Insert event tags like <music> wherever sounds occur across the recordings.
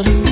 amor.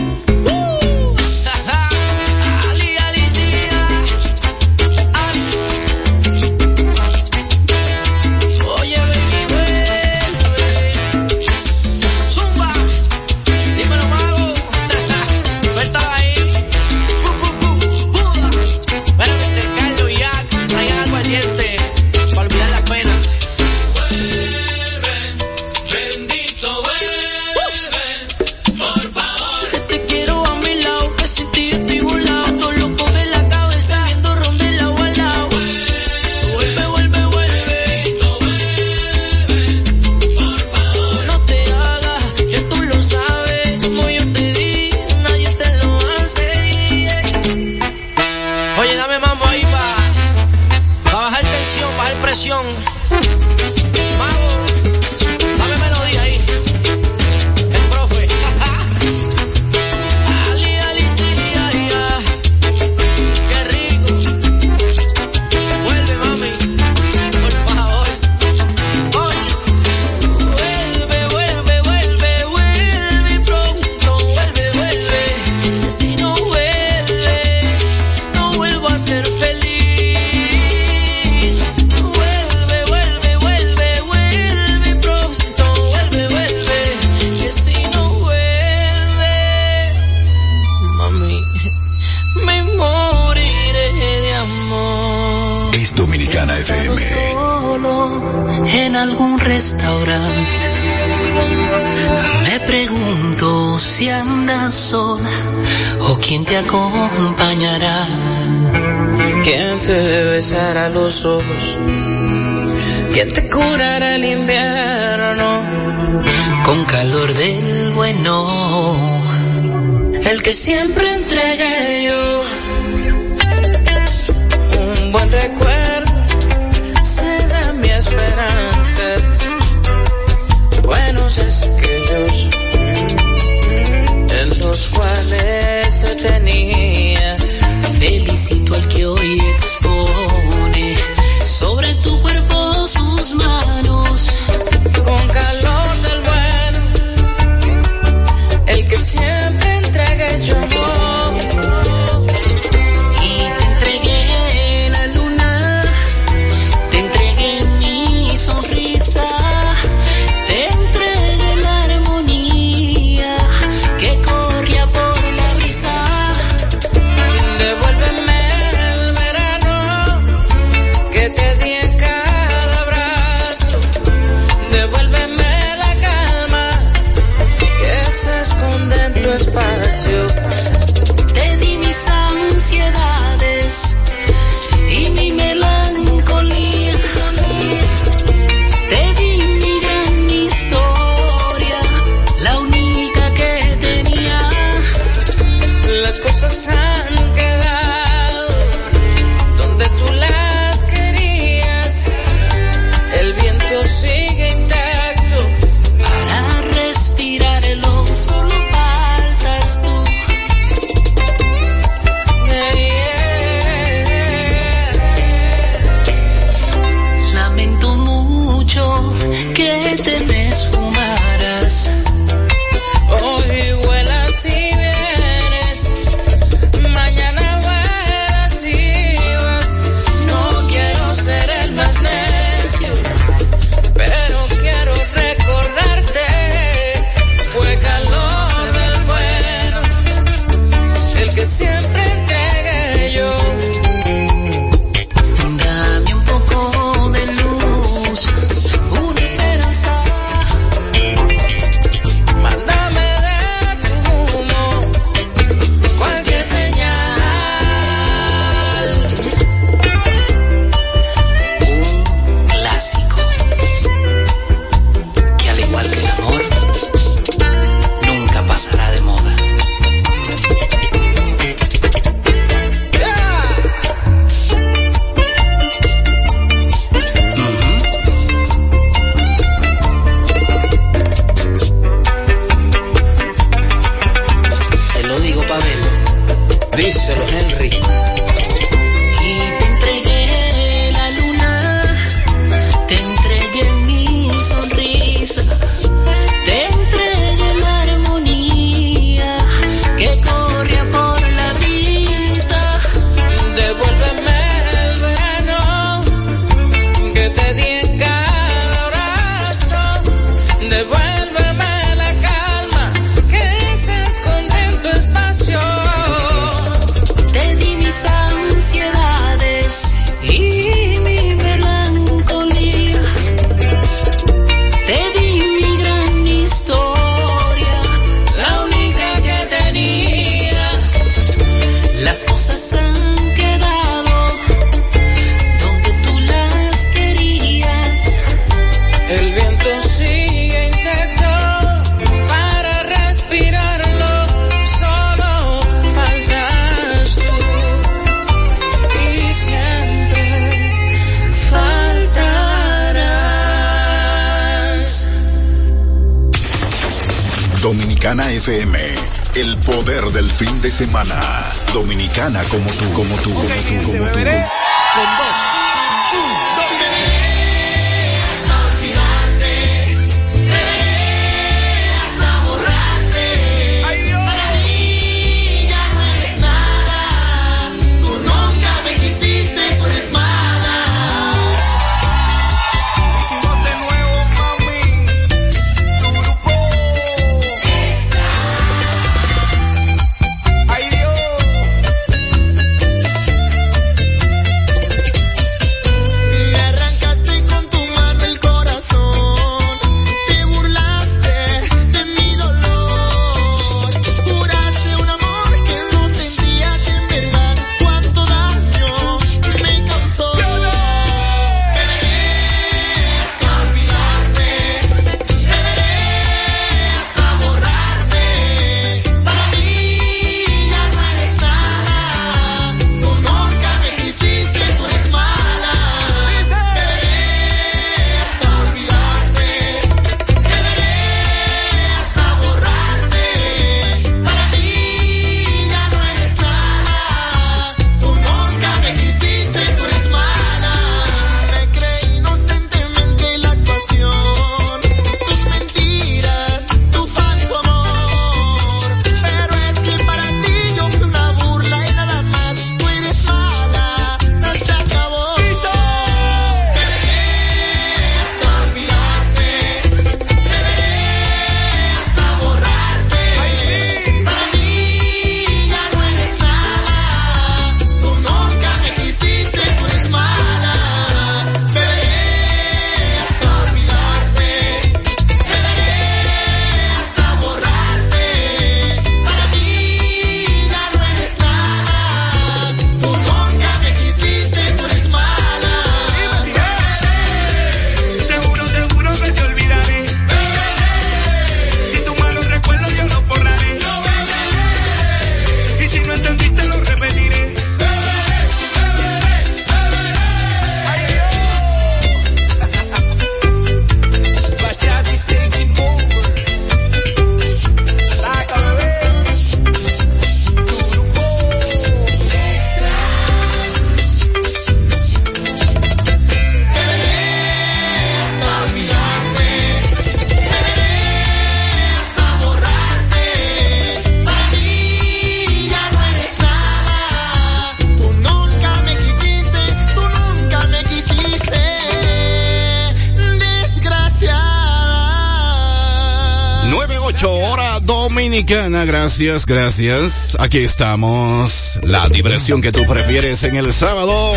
Gracias, gracias. Aquí estamos. La diversión que tú prefieres en el sábado.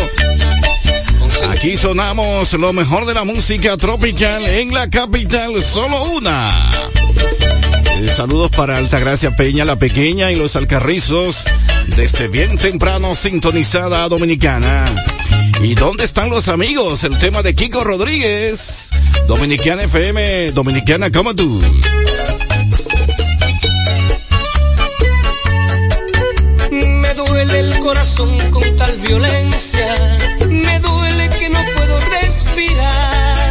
Aquí sonamos lo mejor de la música tropical en la capital, solo una. Eh, saludos para Altagracia Peña, la pequeña y los alcarrizos, desde bien temprano sintonizada dominicana. ¿Y dónde están los amigos? El tema de Kiko Rodríguez, Dominicana FM, Dominicana como tú. Violencia. Me duele que no puedo respirar.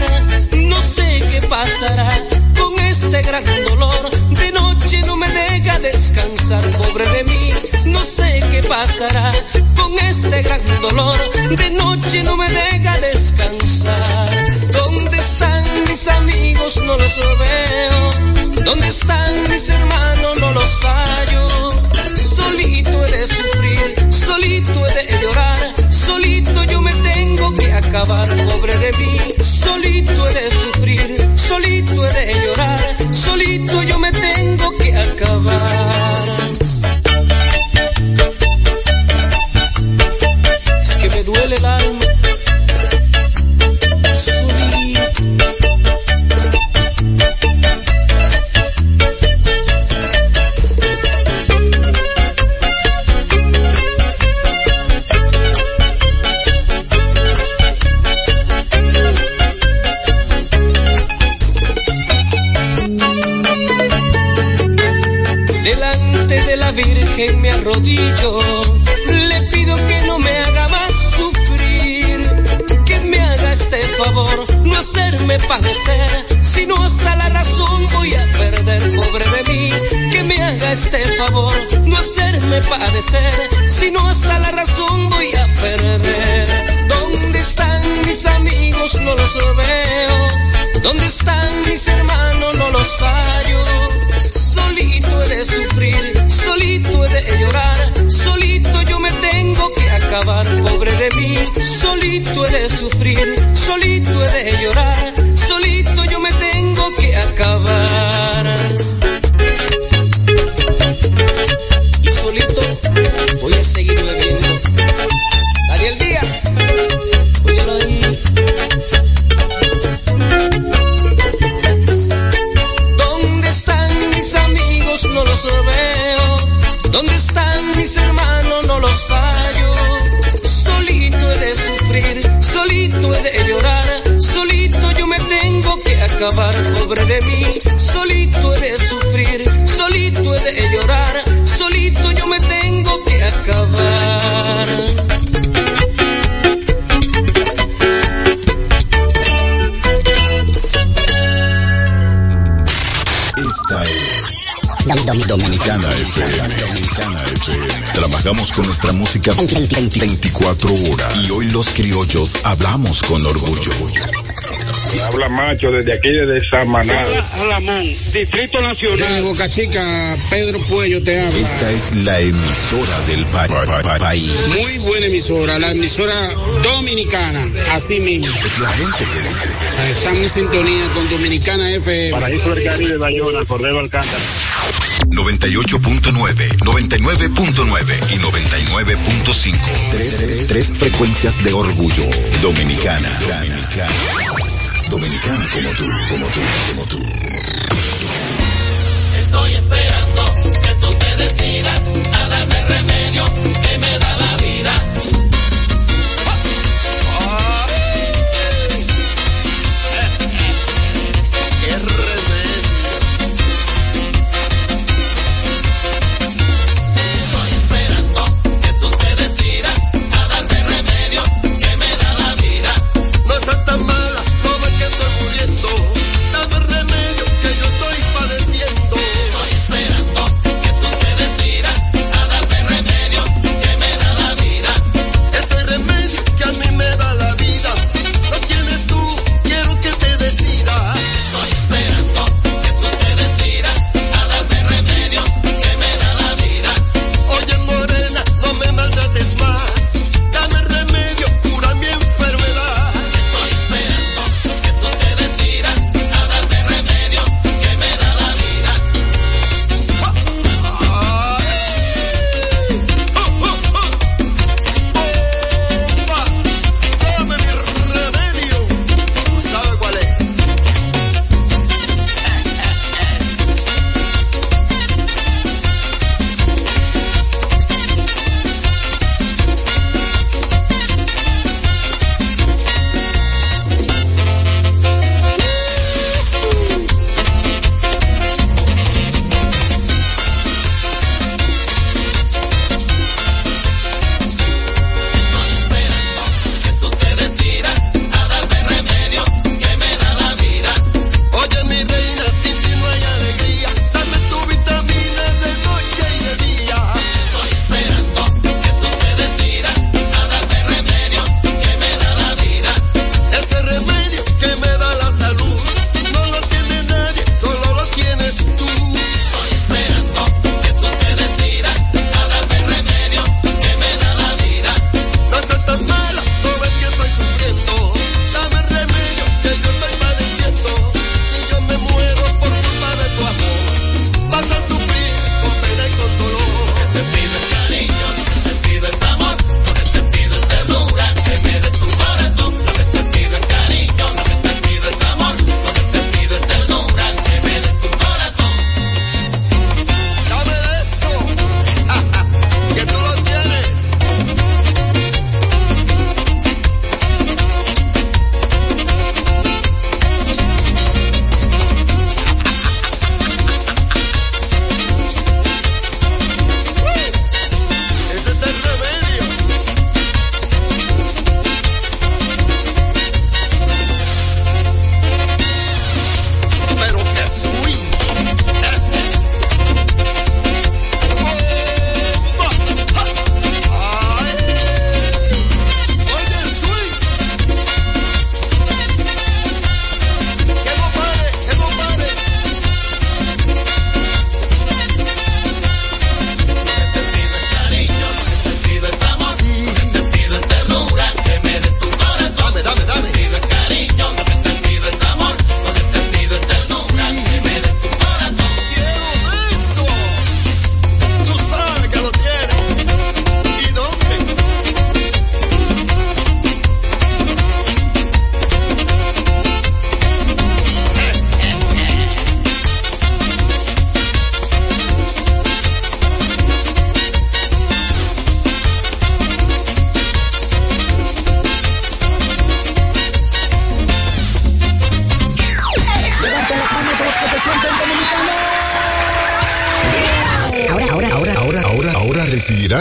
No sé qué pasará con este gran dolor. De noche no me deja descansar, pobre de mí. No sé qué pasará con este gran dolor. De noche no me deja descansar. ¿Dónde están mis amigos? No los veo. ¿Dónde están mis hermanos? No los hallo. Solito he de sufrir, solito he de llorar, solito yo me tengo que acabar, pobre de mí. Solito he de sufrir, solito he de llorar, solito yo me tengo que acabar. 24. Y hoy los criollos hablamos con orgullo. Habla Macho desde aquí, desde Samaná. Alamón, Distrito Nacional. Boca Chica, Pedro Puello te habla. Esta es la emisora del país. Muy buena emisora, la emisora dominicana, así mismo. Es la gente que Estamos en sintonía con Dominicana FM. Paraíso del Caribe, Bayona, Cordero Alcántara. 98.9, 99.9 y 99.5. Tres, tres frecuencias de orgullo. Dominicana. Dominicana. Dominicana como tú, como tú, como tú. Estoy esperando que tú te decidas a darme remedio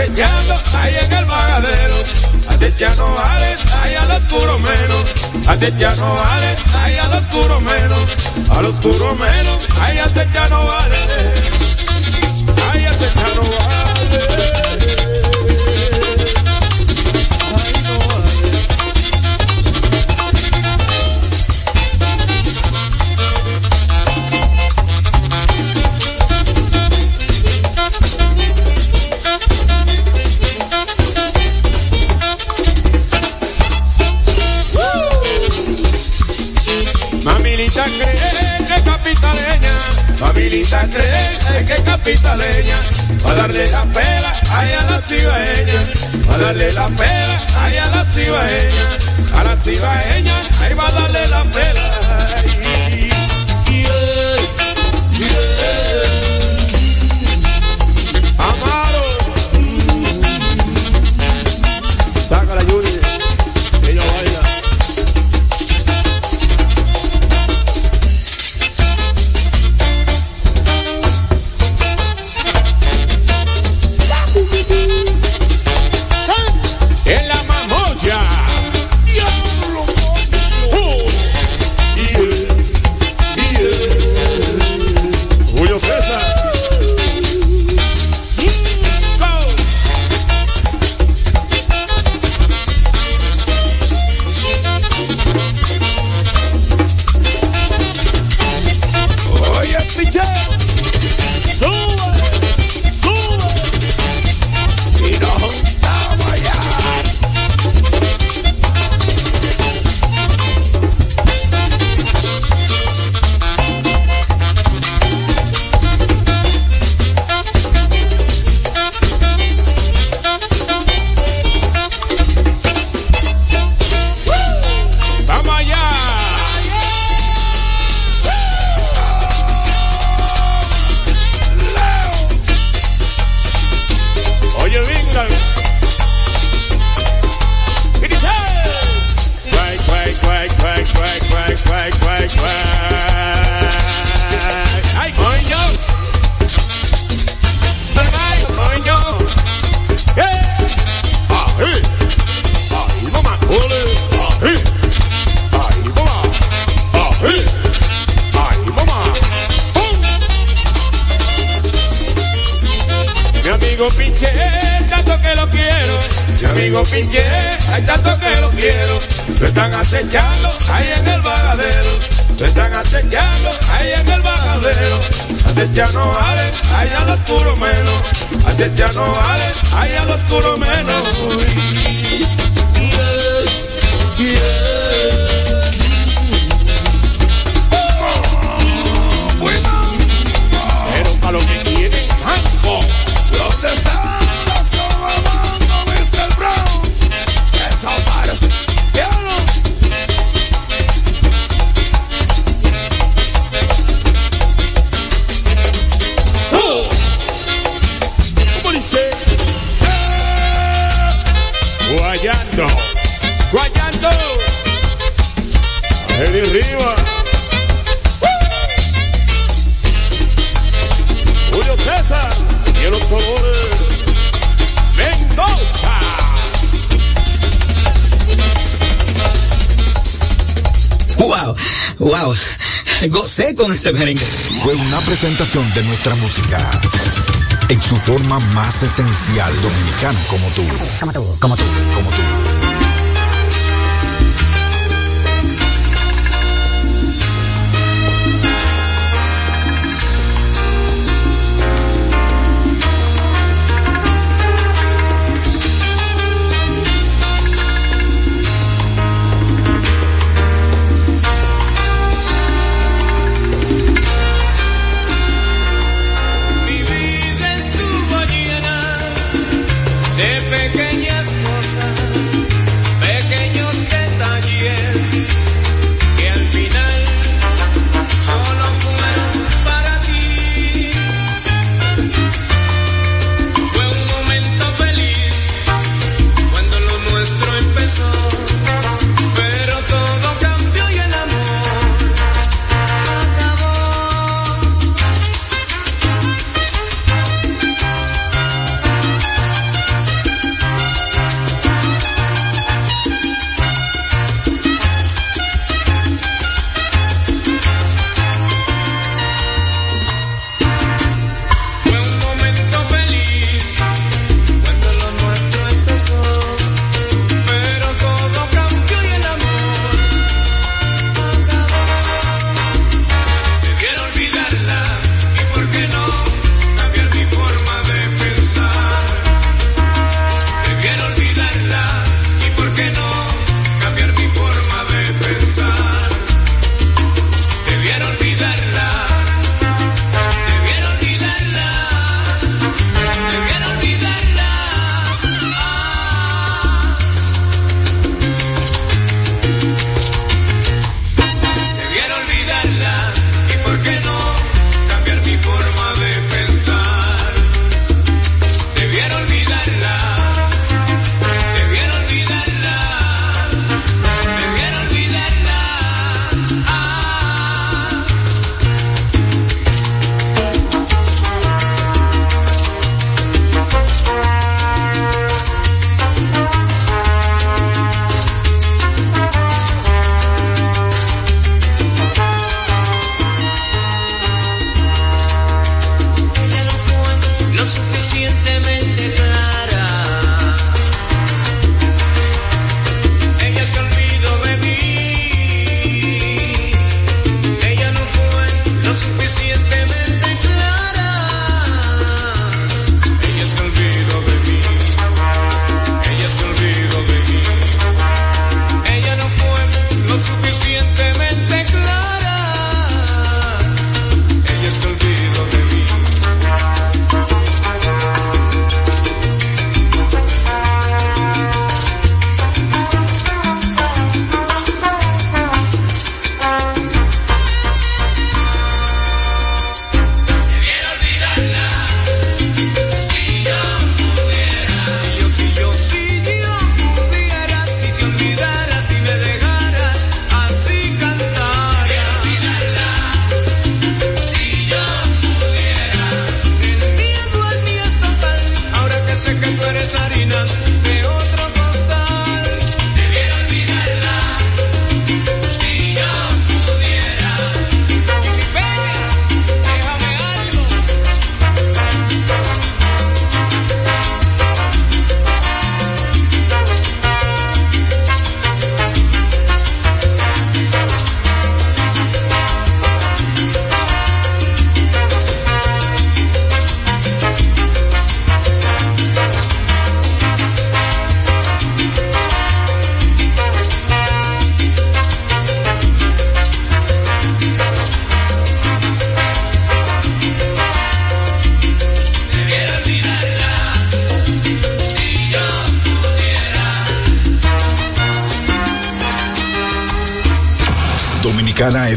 Acechando ahí en el vagadero. Acecha no vale, ahí al oscuro menos. Acecha no vale, ahí al oscuro menos. Al oscuro menos, ahí acecha no vale. Ahí acecha no vale. Mamilita cree que es capitaleña, Mamilita cree que es capitaleña, va a darle la pela ahí a la cibaeña, va a darle la pela ahí a la cibaeña, a la cibaeña, ahí va a darle la pela. Amigo Pinche, tanto que lo quiero. Mi amigo Pinche, hay tanto que lo quiero. Lo están acechando ahí en el vagadero. Lo están acechando ahí en el vagadero. Acecha no vale, ahí al oscuro menos. Acecha no vale, ahí al oscuro menos. Wow. Gocé con ese merengue. Fue una presentación de nuestra música. En su forma más esencial, dominicano como tú. Como tú, como tú. Como tú.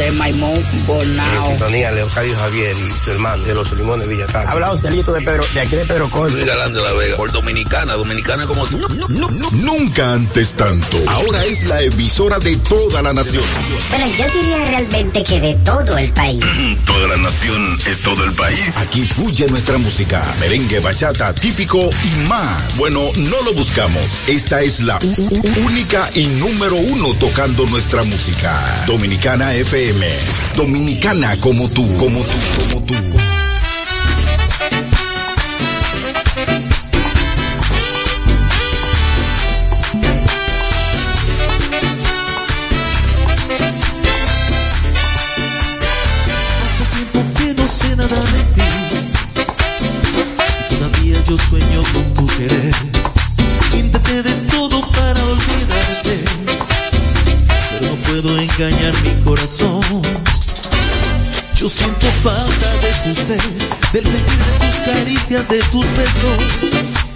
De Maimón Bonao. Sintonía Leocadio Javier y su hermano de los Limones Villatán. Habla Celito de Pedro, de aquí de Pedro Corto. Luis Galán de la Vega. Por Dominicana, Dominicana como tú. No, no, no, nunca antes tanto. Ahora es la emisora de toda la nación. Bueno, yo diría realmente que de todo el país. <clears throat> toda la nación es todo el país. Aquí fluye nuestra música, merengue, bachata, típico y más. Bueno, no lo buscamos. Esta es la única y número uno tocando nuestra música. Dominicana FM. Dominicana como tú, como tú, como tú. Del sentir de tus caricias, de tus besos.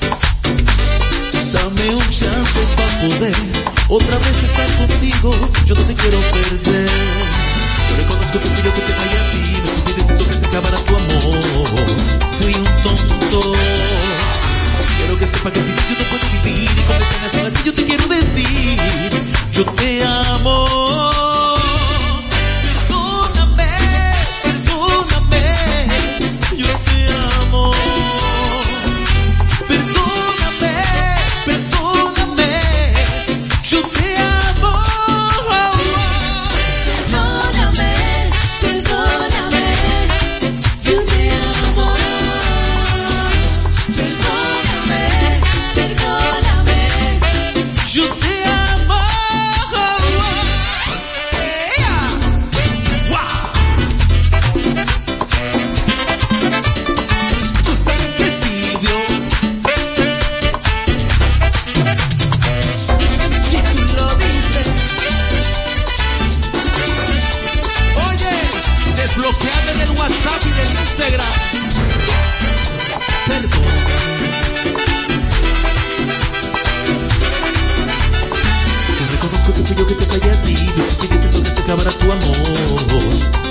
Acabará tu amor.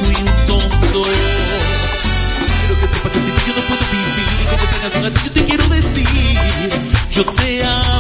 Fui un tonto. Quiero que sepa que sin ti yo no puedo vivir y con esta canción a ti yo te quiero decir, yo te amo.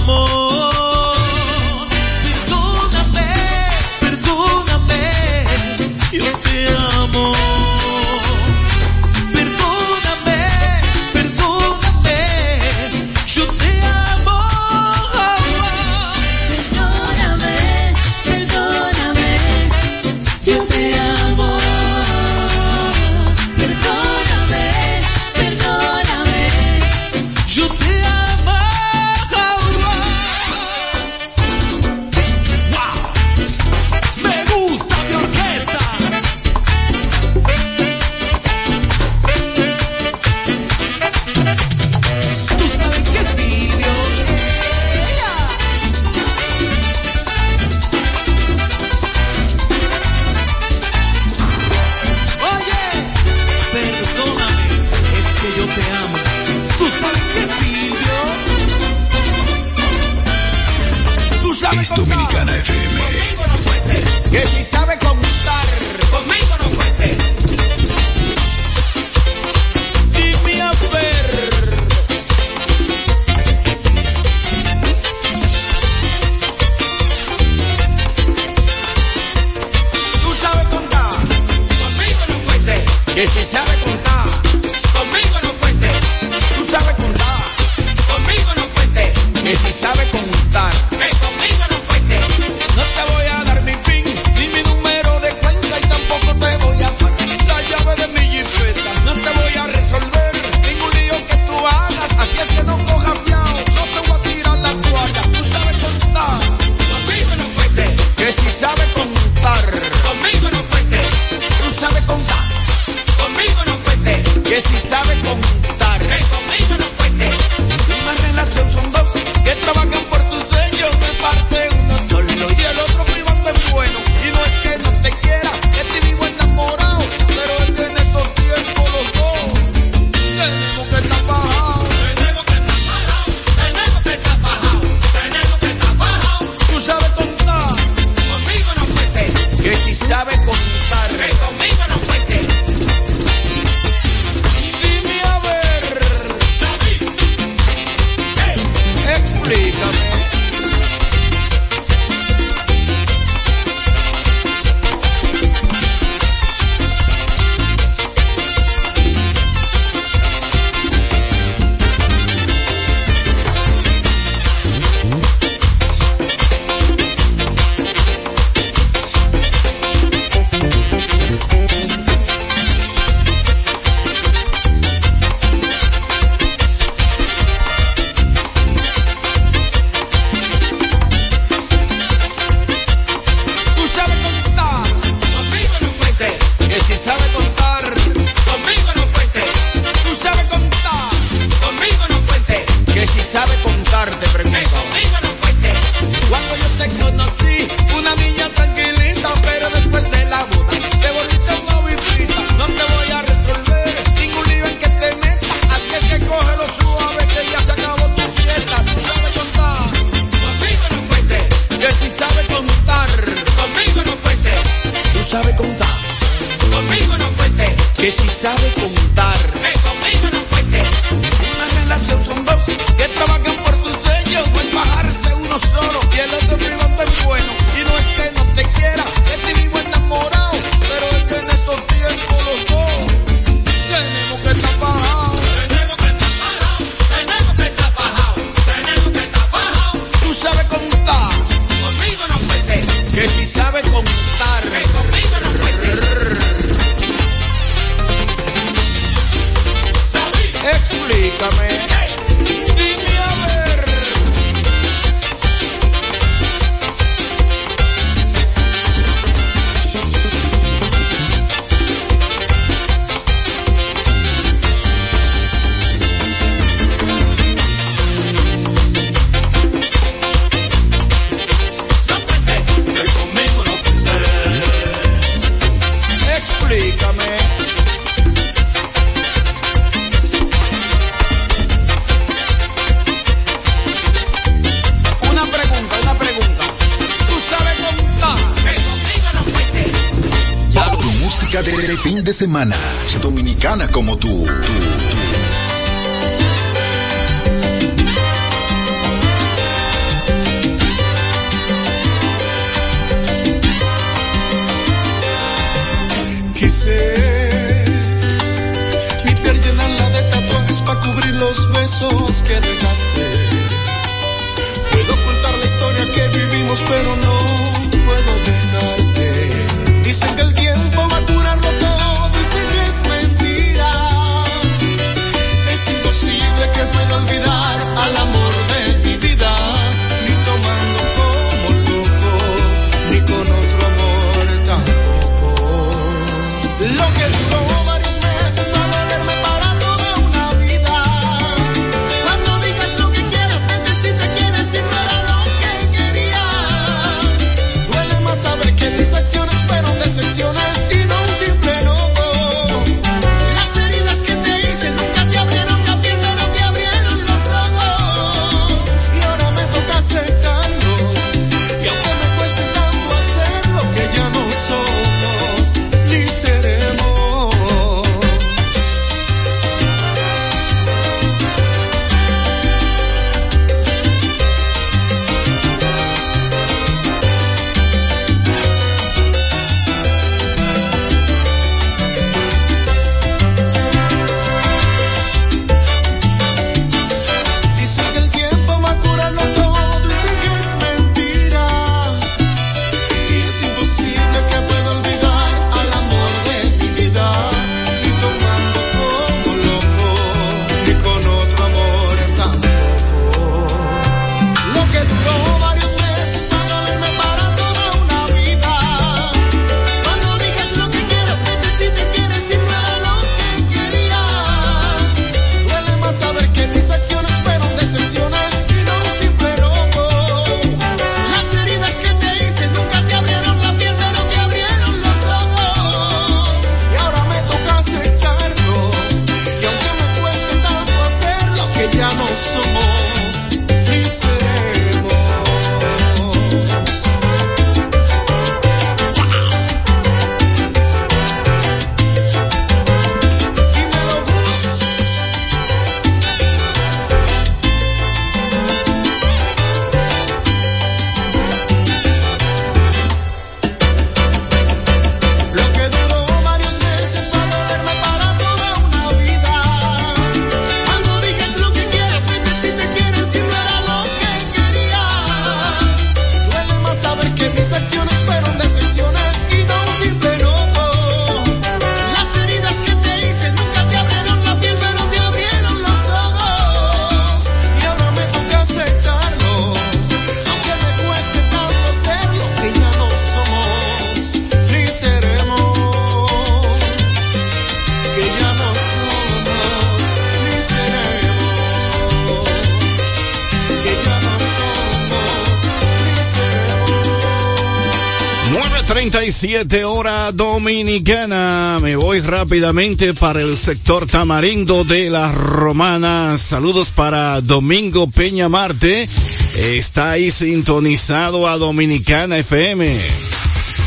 37 hora dominicana. Me voy rápidamente para el sector tamarindo de las romanas. Saludos para Domingo Peña Marte. Está ahí sintonizado a Dominicana FM.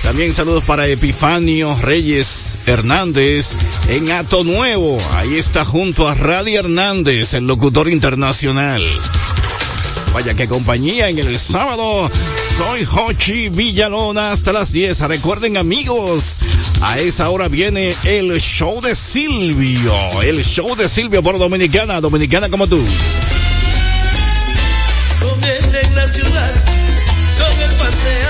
También saludos para Epifanio Reyes Hernández en Ato Nuevo. Ahí está junto a Radio Hernández, el locutor internacional. Vaya que compañía en el sábado. Soy Hochi Villalona hasta las 10. Recuerden amigos, a esa hora viene el show de Silvio. El show de Silvio por Dominicana. Dominicana como tú. Con él en la ciudad, con el paseo.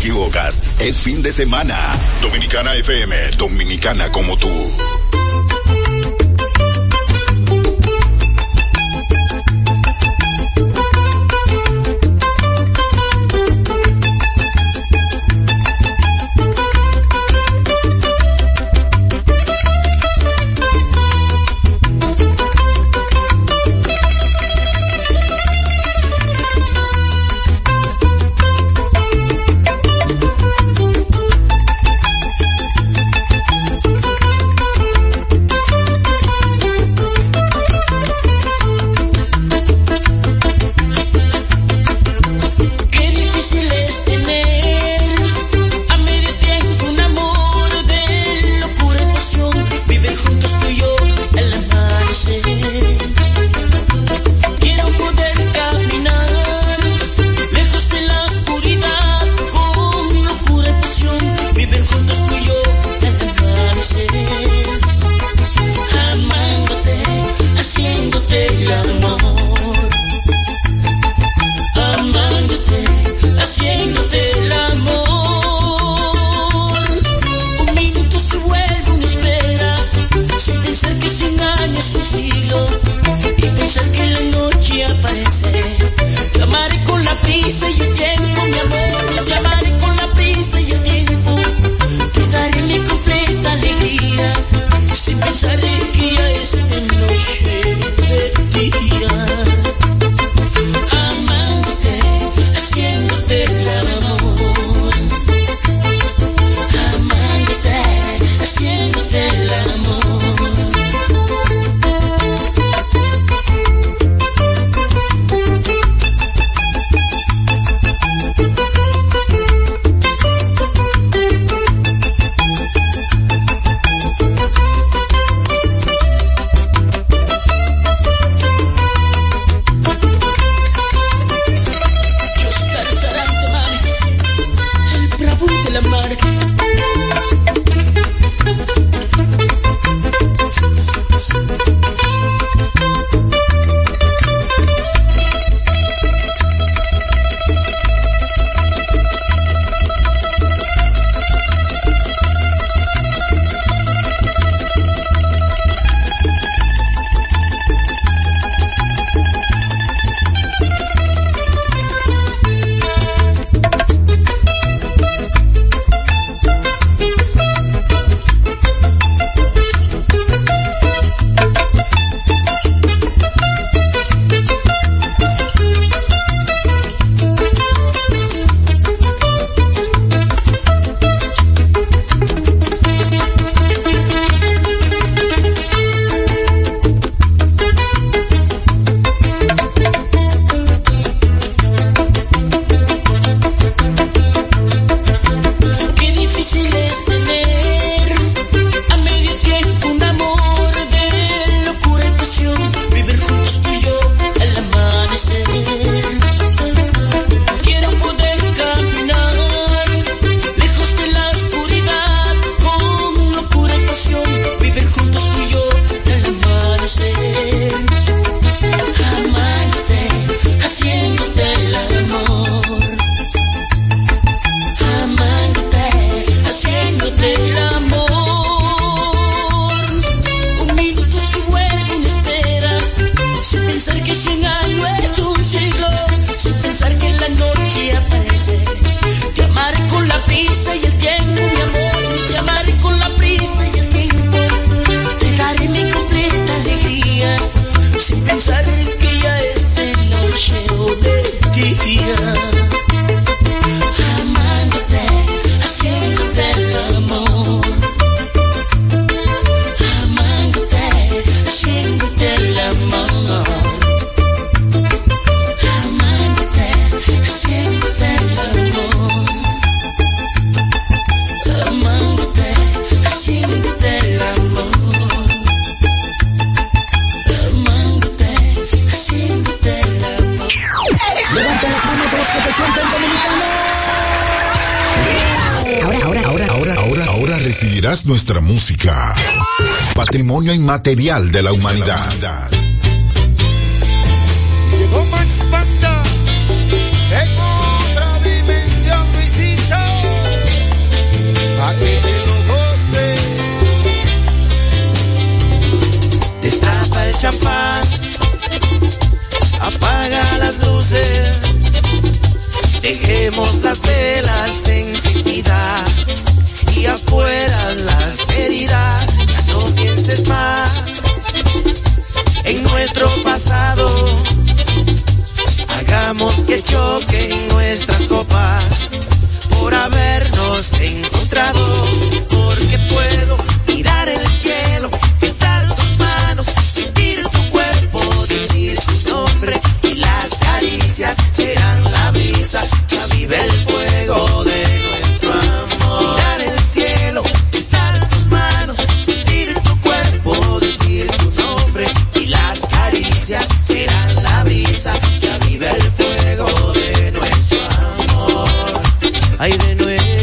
equivocas. Es fin de semana. Dominicana FM, dominicana como tú. dice. Te amaré con la prisa y el tiempo, mi amor. Te amaré con la prisa y el tiempo. Te daré mi completa alegría. Sin pensar en nuestra música. Patrimonio inmaterial de la humanidad. Llegó Max Panda en otra dimensión, Luisito. A que te lo goce. Destapa el champán, apaga las luces, dejemos las velas en intimidad afuera las heridas, ya no pienses más en nuestro pasado. Hagamos que choquen nuestras copas por habernos encontrado. No es.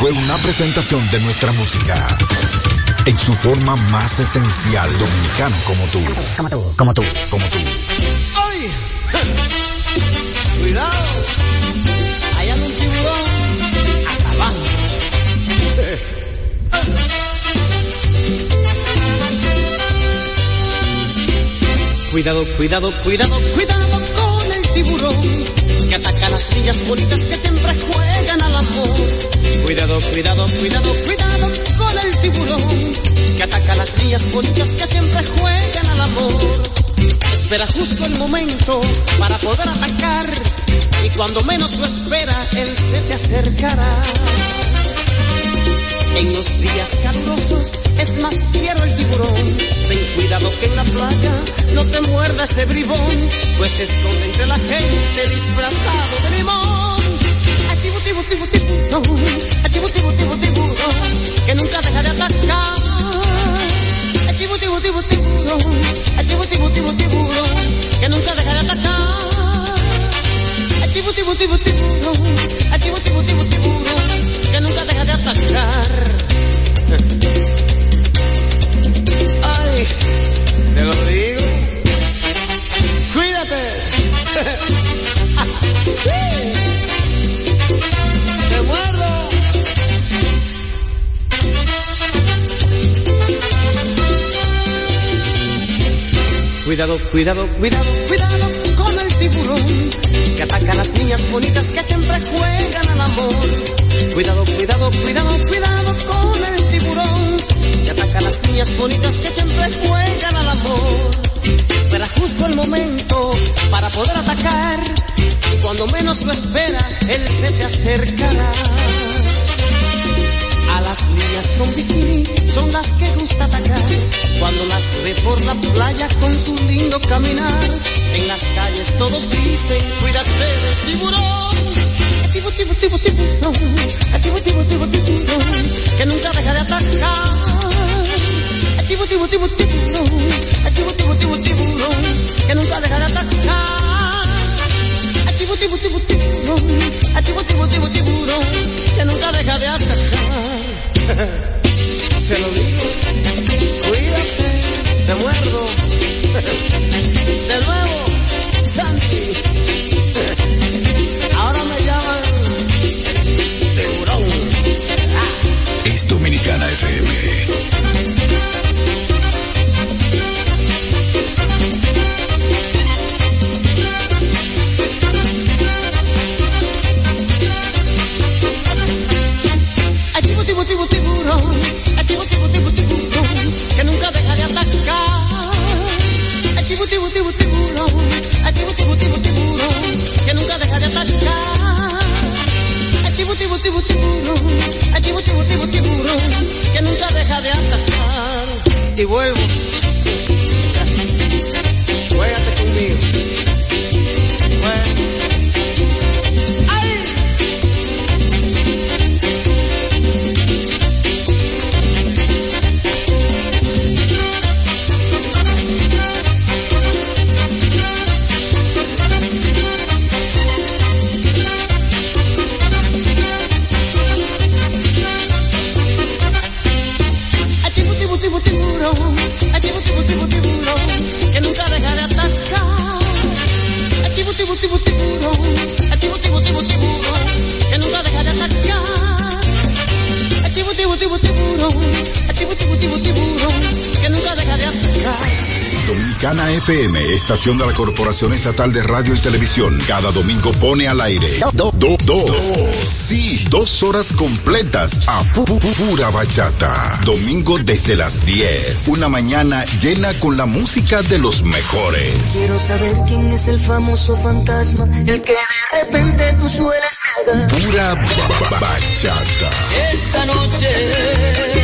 Fue una presentación de nuestra música. En su forma más esencial, dominicano como tú. Como tú, como tú, como tú. ¡Ay! ¡Cuidado! Hay un tiburón hasta. Cuidado, cuidado, cuidado, cuidado con el tiburón que ataca las niñas bonitas que siempre juegan al amor. Cuidado, cuidado, cuidado, cuidado con el tiburón que ataca las niñas bonitas que siempre juegan al amor. Espera justo el momento para poder atacar y cuando menos lo espera, él se te acercará. En los días calurosos es más fiero el tiburón. Ten cuidado que en la playa no te muerda ese bribón, pues se esconde entre la gente disfrazado de limón tibu, tibu, tibu, tiburón. Uh. De la Corporación Estatal de Radio y Televisión cada domingo pone al aire do, do, dos, sí, dos horas completas a pu, pu, pura bachata. Domingo desde las 10, una mañana llena con la música de los mejores. Quiero saber quién es el famoso fantasma, el que de repente tú sueles negar. Pura ba, ba, bachata. Esta noche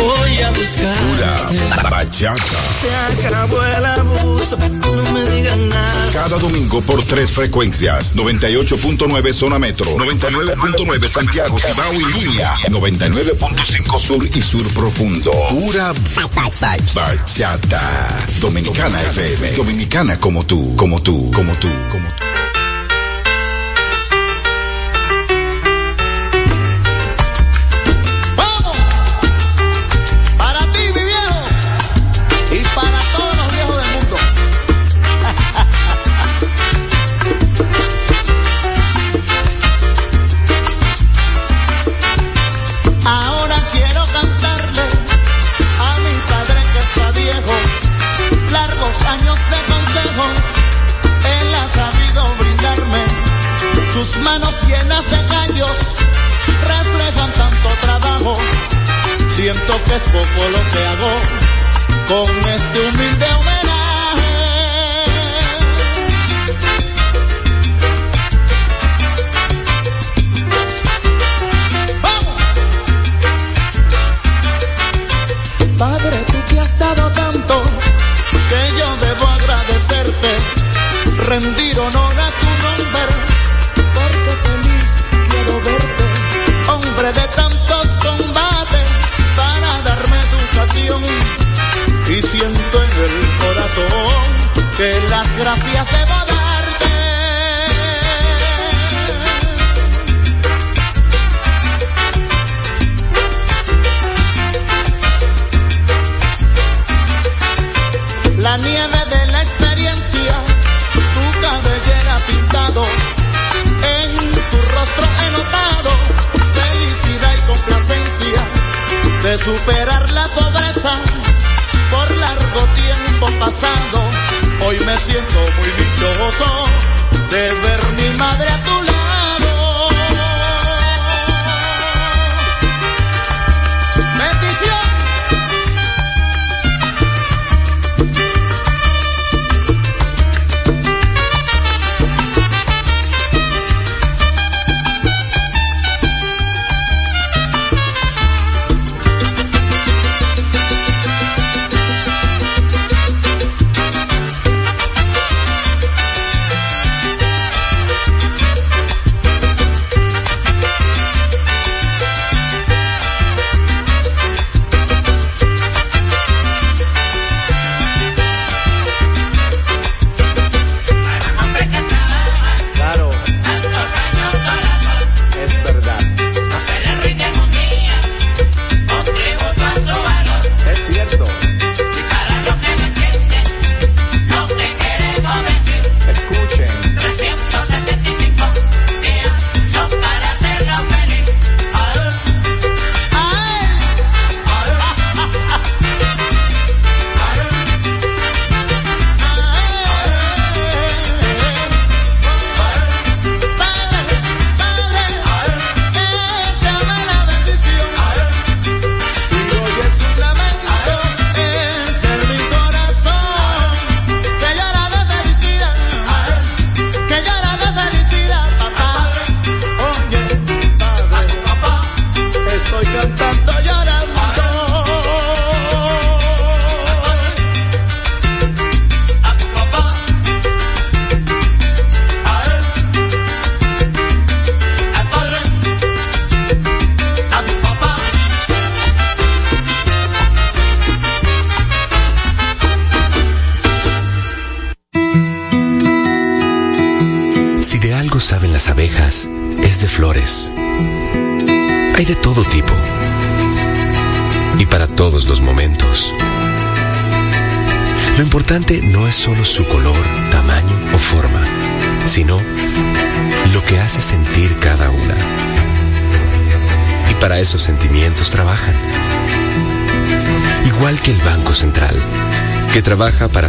voy a buscar. Bachata. Se acabó el abuso, no me digan nada. Cada domingo por tres frecuencias: 98.9 zona metro, 99.9 Santiago, Cibao y Línea, 99.5 sur y sur profundo. Pura bachata. Dominicana FM. Dominicana como tú, como tú, como tú, como tú.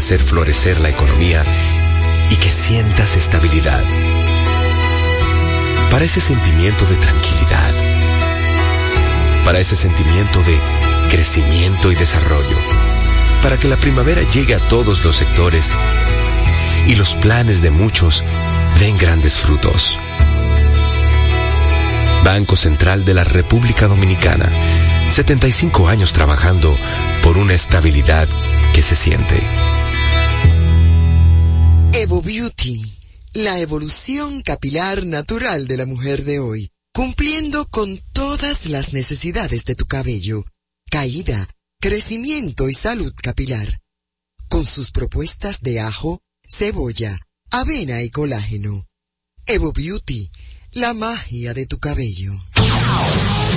Hacer florecer la economía y que sientas estabilidad. Para ese sentimiento de tranquilidad. Para ese sentimiento de crecimiento y desarrollo. Para que la primavera llegue a todos los sectores y los planes de muchos den grandes frutos. Banco Central de la República Dominicana. 75 años trabajando por una estabilidad que se siente. Beauty, la evolución capilar natural de la mujer de hoy, cumpliendo con todas las necesidades de tu cabello, caída, crecimiento y salud capilar. Con sus propuestas de ajo, cebolla, avena y colágeno. Evo Beauty, la magia de tu cabello.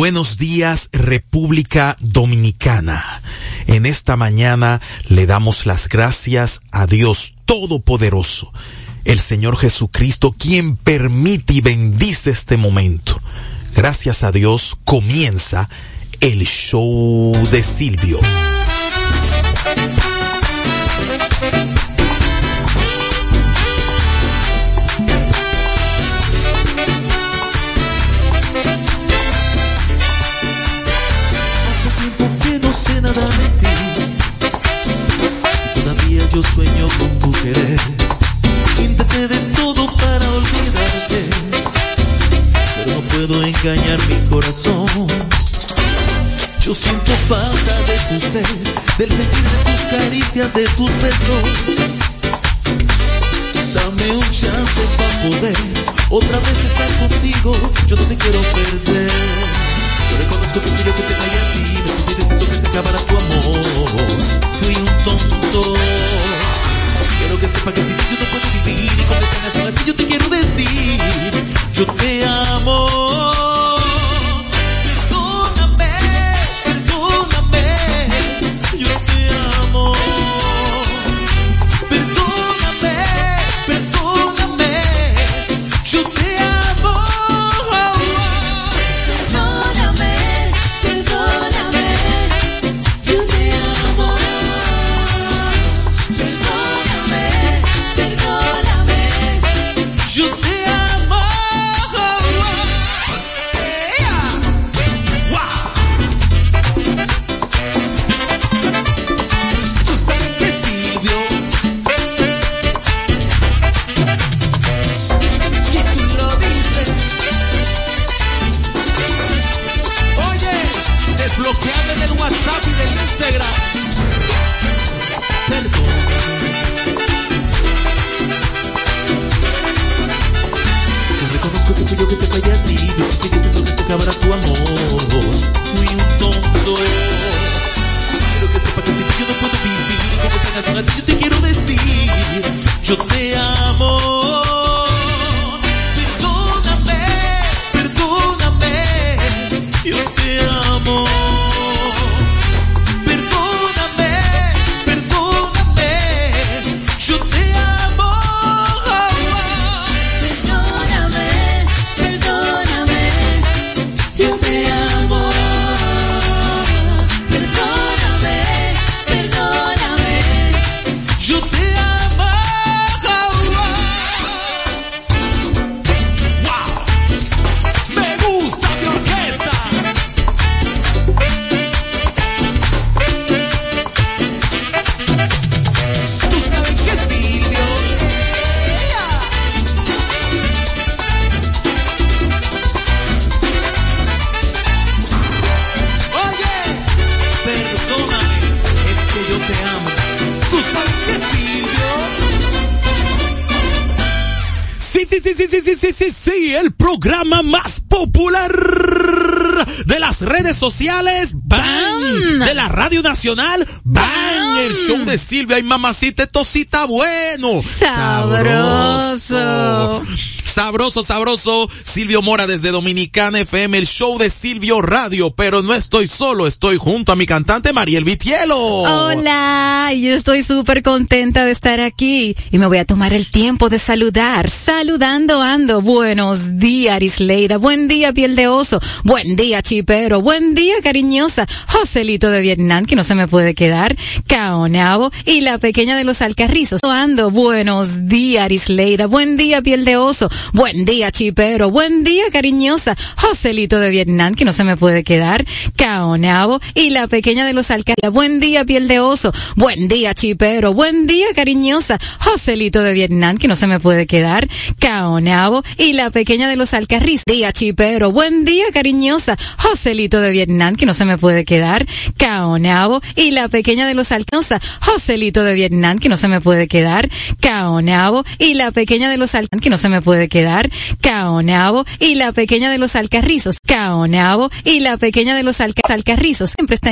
Buenos días, República Dominicana. En esta mañana le damos las gracias a Dios Todopoderoso, el Señor Jesucristo, quien permite y bendice este momento. Gracias a Dios comienza el show de Silvio. Yo sueño con tu querer. Intenté de todo para olvidarte, pero no puedo engañar mi corazón. Yo siento falta de tu ser, del sentir de tus caricias, de tus besos. Dame un chance para poder otra vez estar contigo. Yo no te quiero perder. Yo reconozco que fui yo que te fallé a ti, me pidiste eso que se acabara tu amor. Fui un tonto. Quiero que sepa que sin ti yo no puedo vivir y con esta canción a ti yo te quiero decir, yo te amo. Sí, sí, sí, sí, sí, sí, sí, el programa más popular de las redes sociales, ¡bam! De la Radio Nacional, ¡bam! El show de Silvia y mamacita, tosita bueno. Sabroso. Sabroso, sabroso. Silvio Mora desde Dominicana FM, el show de Silvio Radio. Pero no estoy solo, estoy junto a mi cantante Mariel Vitielo. Hola, yo estoy súper contenta de estar aquí y me voy a tomar el tiempo de saludar. Saludando ando. Buenos días, Arisleida. Buen día, piel de oso. Buen día, chipero. Buen día, cariñosa. Joselito de Vietnam, que no se me puede quedar. Caonabo y la pequeña de los alcarrizos. Ando. Buenos días, Arisleida. Buen día, piel de oso. Buen día, chipero. Buen día, cariñosa. Joselito de Vietnam, que no se me puede quedar. Caonabo y la pequeña de los alcarrizos. Buen día, piel de oso. Buen día, chipero. Buen día, cariñosa. Joselito de Vietnam, que no se me puede quedar. Caonabo y la pequeña de los alcarrizos. Día, chipero. Buen día, cariñosa. Joselito de Vietnam, que no se me puede quedar. Caonabo y la pequeña de los alcanza. Joselito de Vietnam, que no se me puede quedar. Caonabo y la pequeña de los alcanza, que no se me puede quedar. Caonabo y la pequeña de los alcarrizos. Caonabo y la pequeña de los alca alcarrizos. Siempre está